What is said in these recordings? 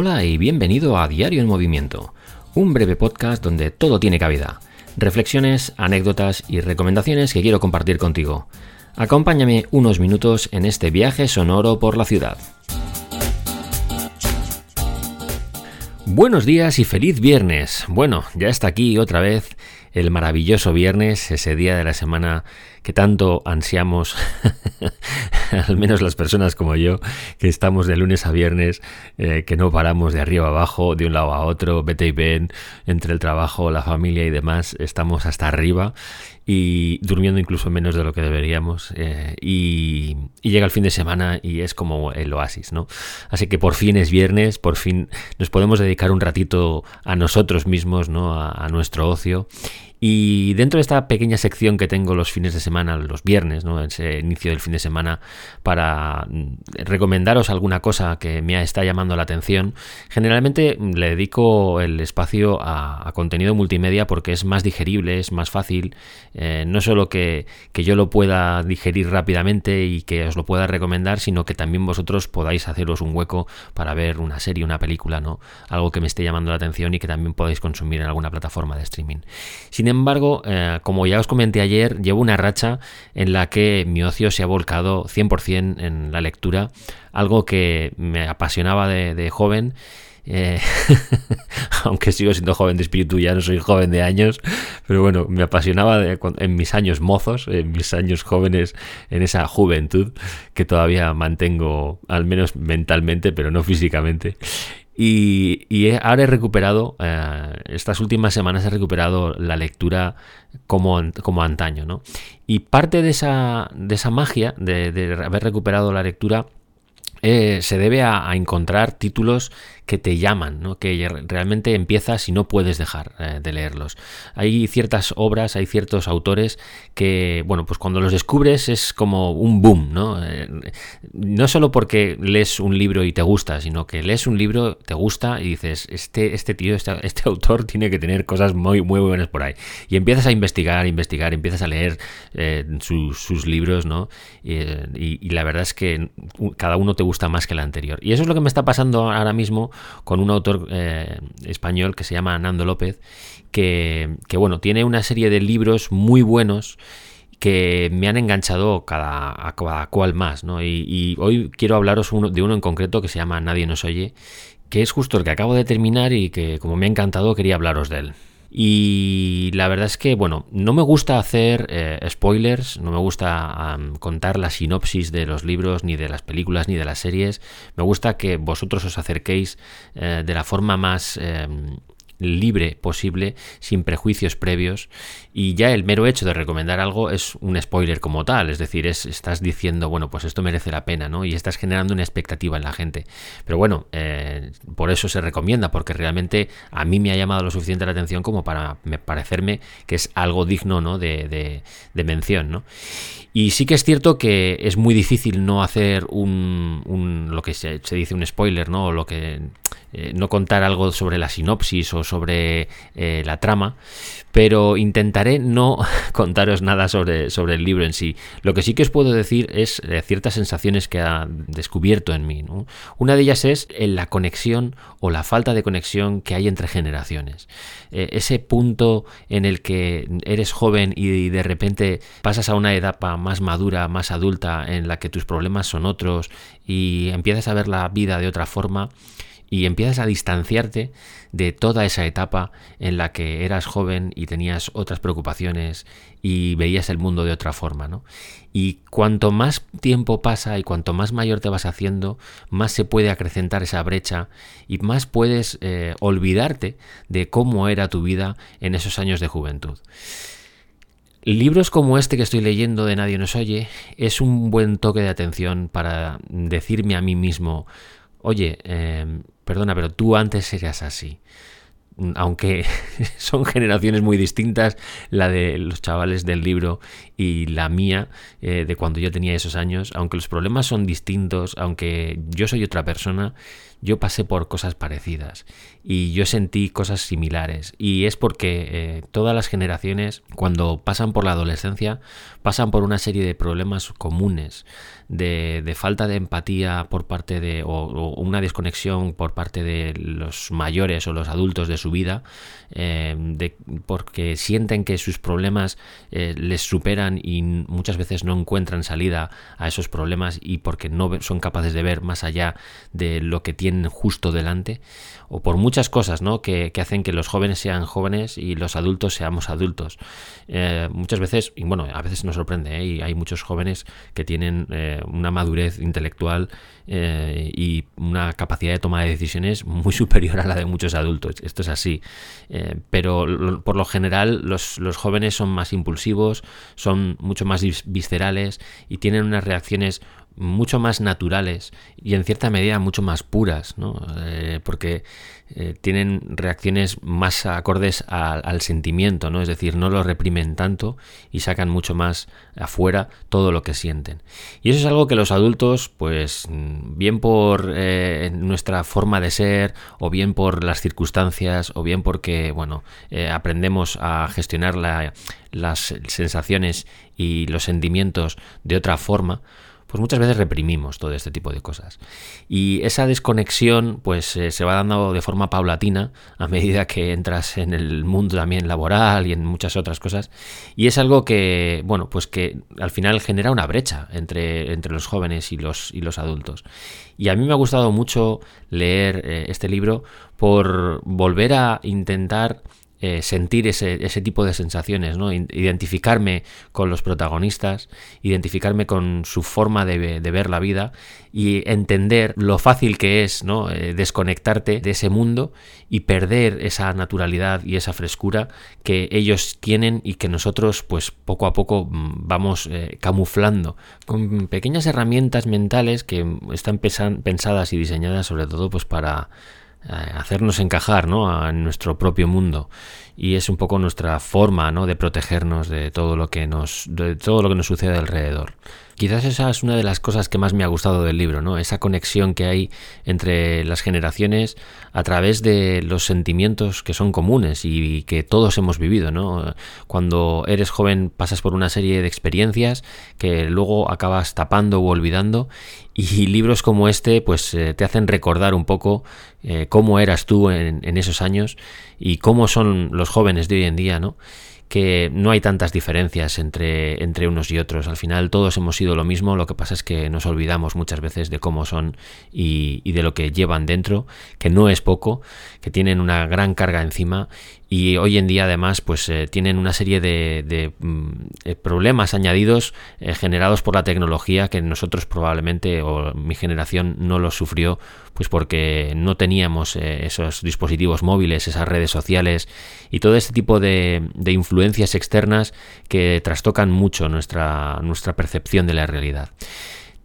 Hola y bienvenido a Diario en Movimiento, un breve podcast donde todo tiene cabida. Reflexiones, anécdotas y recomendaciones que quiero compartir contigo. Acompáñame unos minutos en este viaje sonoro por la ciudad. Buenos días y feliz viernes. Bueno, ya está aquí otra vez el maravilloso viernes, ese día de la semana que tanto ansiamos, al menos las personas como yo, que estamos de lunes a viernes, eh, que no paramos de arriba abajo, de un lado a otro, vete y ven, entre el trabajo, la familia y demás, estamos hasta arriba y durmiendo incluso menos de lo que deberíamos. Eh, y, llega el fin de semana y es como el oasis, ¿no? Así que por fin es viernes, por fin nos podemos dedicar un ratito a nosotros mismos, ¿no? a nuestro ocio. Y dentro de esta pequeña sección que tengo los fines de semana, los viernes, ¿no? ese inicio del fin de semana, para mm, recomendaros alguna cosa que me está llamando la atención, generalmente le dedico el espacio a, contenido multimedia porque es más digerible, es más fácil, eh, no solo que, que, yo lo pueda digerir rápidamente y que os lo pueda recomendar, sino que también vosotros podáis haceros un hueco para ver una serie, una película, ¿no? algo que me esté llamando la atención y que también podáis consumir en alguna plataforma de streaming. Sin sin embargo, eh, como ya os comenté ayer, llevo una racha en la que mi ocio se ha volcado 100% en la lectura, algo que me apasionaba de, joven. Eh, aunque sigo siendo joven de espíritu, ya no soy joven de años, pero bueno, me apasionaba en mis años mozos, en mis años jóvenes, en esa juventud que todavía mantengo, al menos mentalmente, pero no físicamente. Y, ahora he recuperado, eh, estas últimas semanas he recuperado la lectura como, como antaño, ¿no? Y parte de esa, de esa magia de, haber recuperado la lectura eh, se debe a, encontrar títulos que te llaman, ¿no? que realmente empiezas y no puedes dejar eh, de leerlos. Hay ciertas obras, hay ciertos autores que, bueno, pues cuando los descubres es como un boom, ¿no? Eh, no solo porque lees un libro y te gusta, sino que lees un libro, te gusta y dices, este, este tío, este, autor tiene que tener cosas muy, muy buenas por ahí. Y empiezas a investigar, investigar, empiezas a leer sus, libros, ¿no? y la verdad es que cada uno te gusta más que el anterior. Y eso es lo que me está pasando ahora mismo con un autor eh, español que se llama Nando López, que, bueno, tiene una serie de libros muy buenos que me han enganchado cada, a cada cual más, ¿no? Y, hoy quiero hablaros de uno en concreto que se llama Nadie nos oye, que es justo el que acabo de terminar y que como me ha encantado quería hablaros de él. Y la verdad es que, bueno, no me gusta hacer eh, spoilers, no me gusta contar la sinopsis de los libros, ni de las películas, ni de las series. Me gusta que vosotros os acerquéis eh, de la forma más em, libre posible, sin prejuicios previos, y ya el mero hecho de recomendar algo es un spoiler como tal, es decir, es, estás diciendo, bueno, pues esto merece la pena, ¿no? Y estás generando una expectativa en la gente. Pero bueno, eh, por eso se recomienda, porque realmente a mí me ha llamado lo suficiente la atención como para parecerme que es algo digno, ¿no? De, de, mención, ¿no? Y sí que es cierto que es muy difícil no hacer un, lo que se, se, dice un spoiler, ¿no? O lo que eh, no contar algo sobre la sinopsis o sobre eh, la trama, pero intentaré no contaros nada sobre, sobre el libro en sí. Lo que sí que os puedo decir es eh, ciertas sensaciones que ha descubierto en mí. Una de ellas es la conexión o la falta de conexión que hay entre generaciones. ese punto en el que eres joven y de repente pasas a una etapa más madura, más adulta, en la que tus problemas son otros y empiezas a ver la vida de otra forma y empiezas a distanciarte de toda esa etapa en la que eras joven y tenías otras preocupaciones y veías el mundo de otra forma, ¿no? Y cuanto más tiempo pasa y cuanto más mayor te vas haciendo, más se puede acrecentar esa brecha y más puedes eh, olvidarte de cómo era tu vida en esos años de juventud. Libros como este que estoy leyendo de Nadie nos oye es un buen toque de atención para decirme a mí mismo, oye, eh, perdona, pero tú antes eras así. aunque son generaciones muy distintas, la de los chavales del libro y la mía, eh, de cuando yo tenía esos años, aunque los problemas son distintos, aunque yo soy otra persona, yo pasé por cosas parecidas y yo sentí cosas similares. Y es porque eh, todas las generaciones, cuando pasan por la adolescencia, pasan por una serie de problemas comunes, de, falta de empatía por parte de, o, una desconexión por parte de los mayores o los adultos de su vida, eh, de, porque sienten que sus problemas les superan y muchas veces no encuentran salida a esos problemas y porque no son capaces de ver más allá de lo que tienen justo delante, o por muchas cosas ¿no? que, hacen que los jóvenes sean jóvenes y los adultos seamos adultos. Eh, muchas veces, y bueno, a veces nos sorprende, y hay muchos jóvenes que tienen una madurez intelectual eh, y una capacidad de toma de decisiones muy superior a la de muchos adultos. Esto es así. Eh, pero por lo general los, los, jóvenes son más impulsivos, son mucho más viscerales y tienen unas reacciones mucho más naturales y en cierta medida mucho más puras, ¿no? Eh, porque eh, tienen reacciones más acordes al sentimiento, ¿no? es decir, no lo reprimen tanto y sacan mucho más afuera todo lo que sienten. Y eso es algo que los adultos, pues bien por eh, nuestra forma de ser o bien por las circunstancias o bien porque, bueno, aprendemos a gestionar las sensaciones y los sentimientos de otra forma, pues muchas veces reprimimos todo este tipo de cosas. Y esa desconexión pues eh, se va dando de forma paulatina a medida que entras en el mundo también laboral y en muchas otras cosas. Y es algo que, bueno, pues que al final genera una brecha entre, entre los jóvenes y los, y los adultos. Y a mí me ha gustado mucho leer eh, este libro por volver a intentar eh, sentir ese, ese, tipo de sensaciones, ¿no? identificarme con los protagonistas, identificarme con su forma de, ver la vida y entender lo fácil que es ¿no? Eh, desconectarte de ese mundo y perder esa naturalidad y esa frescura que ellos tienen y que nosotros pues poco a poco mm, vamos eh, camuflando con pequeñas herramientas mentales que están pensadas y diseñadas sobre todo pues para hacernos encajar ¿no? en nuestro propio mundo y es un poco nuestra forma ¿no? de protegernos de todo lo que nos de todo lo que nos sucede alrededor. Quizás esa es una de las cosas que más me ha gustado del libro, ¿no? Esa conexión que hay entre las generaciones a través de los sentimientos que son comunes y que todos hemos vivido, ¿no? Cuando eres joven pasas por una serie de experiencias que luego acabas tapando o olvidando y libros como este pues eh, te hacen recordar un poco eh, cómo eras tú en, en esos años y cómo son los jóvenes de hoy en día, ¿no? que no hay tantas diferencias entre, entre unos y otros. Al final todos hemos sido lo mismo, lo que pasa es que nos olvidamos muchas veces de cómo son y, y de lo que llevan dentro, que no es poco, que tienen una gran carga encima y hoy en día además pues eh, tienen una serie de, mm, eh, problemas añadidos eh, generados por la tecnología que nosotros probablemente o mi generación no los sufrió pues porque no teníamos esos dispositivos móviles, esas redes sociales y todo este tipo de, de, influencias externas que trastocan mucho nuestra, nuestra percepción de la realidad.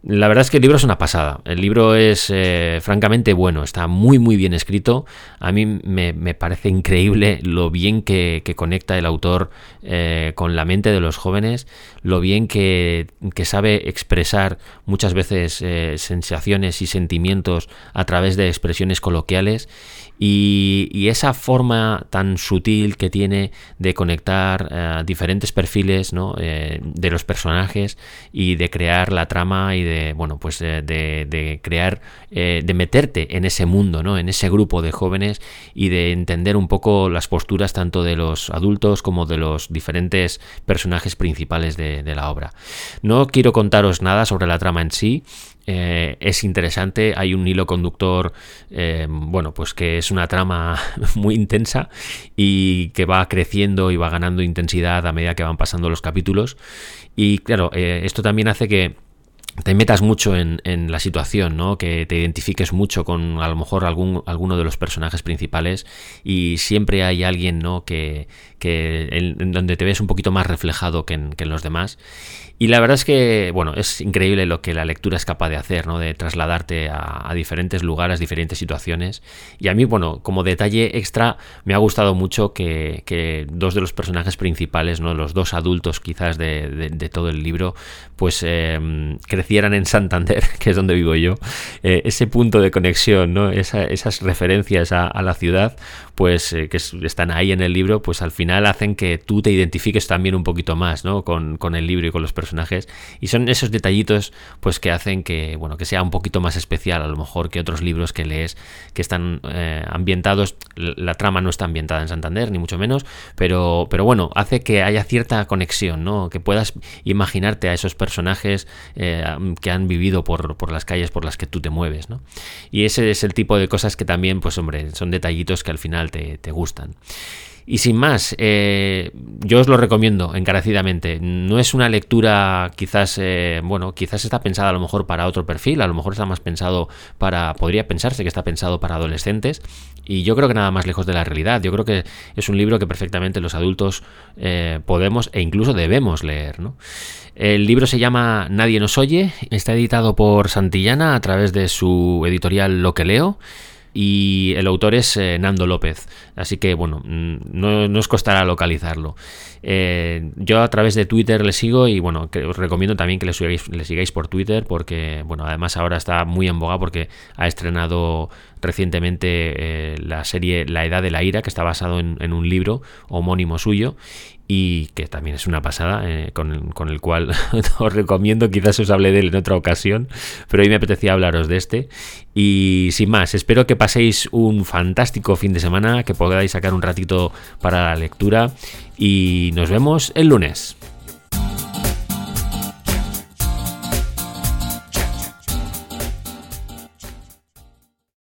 La verdad es que el libro es una pasada. El libro es eh, francamente bueno, está muy muy bien escrito. A mí me, parece increíble lo bien que, conecta el autor eh, con la mente de los jóvenes, lo bien que, sabe expresar muchas veces eh, sensaciones y sentimientos a través de expresiones coloquiales y, esa forma tan sutil que tiene de conectar eh, diferentes perfiles eh, de los personajes y de crear la trama y de bueno pues de, crear eh, de meterte en ese mundo ¿no? en ese grupo de jóvenes y de entender un poco las posturas tanto de los adultos como de los diferentes personajes principales de la obra no quiero contaros nada sobre la trama en sí eh, es interesante, hay un hilo conductor, eh, bueno, pues que es una trama muy intensa y que va creciendo y va ganando intensidad a medida que van pasando los capítulos. Y claro, eh, esto también hace que te metas mucho en, la situación, ¿no? Que te identifiques mucho con a lo mejor algún, alguno de los personajes principales y siempre hay alguien, ¿no? Que, que en, donde te ves un poquito más reflejado que en, que en los demás. Y la verdad es que, bueno, es increíble lo que la lectura es capaz de hacer, ¿no? De trasladarte a, diferentes lugares, diferentes situaciones. Y a mí, bueno, como detalle extra, me ha gustado mucho que, dos de los personajes principales, ¿no? Los dos adultos quizás de, todo el libro, pues em, en Santander, que es donde vivo yo. Eh, ese punto de conexión, ¿no? esas referencias a, la ciudad, pues eh, que están ahí en el libro, pues al final hacen que tú te identifiques también un poquito más, ¿no? Con, con el libro y con los personajes y son esos detallitos pues que hacen que bueno que sea un poquito más especial a lo mejor que otros libros que lees que están eh, ambientados la trama no está ambientada en Santander ni mucho menos pero pero bueno hace que haya cierta conexión no que puedas imaginarte a esos personajes eh, que han vivido por, por, las calles por las que tú te mueves ¿no? y ese es el tipo de cosas que también pues hombre son detallitos que al final te, gustan y sin más, eh, yo os lo recomiendo encarecidamente. No es una lectura quizás, eh, bueno, quizás está pensada a lo mejor para otro perfil, a lo mejor está más pensado para, podría pensarse que está pensado para adolescentes. Y yo creo que nada más lejos de la realidad. Yo creo que es un libro que perfectamente los adultos eh, podemos e incluso debemos leer. El libro se llama Nadie nos oye, está editado por Santillana a través de su editorial Lo que leo y el autor es eh, Nando López, así que bueno, mm, no, os costará localizarlo. Eh, yo a través de Twitter le sigo y bueno, os recomiendo también que le sigáis, por Twitter porque bueno, además ahora está muy en boga porque ha estrenado recientemente eh, la serie La Edad de la Ira, que está basado en, un libro homónimo suyo y que también es una pasada, eh, con, el cual os recomiendo, quizás os hable de él en otra ocasión, pero hoy me apetecía hablaros de este. Y sin más, espero que paséis un fantástico fin de semana, que podáis sacar un ratito para la lectura y nos vemos el lunes.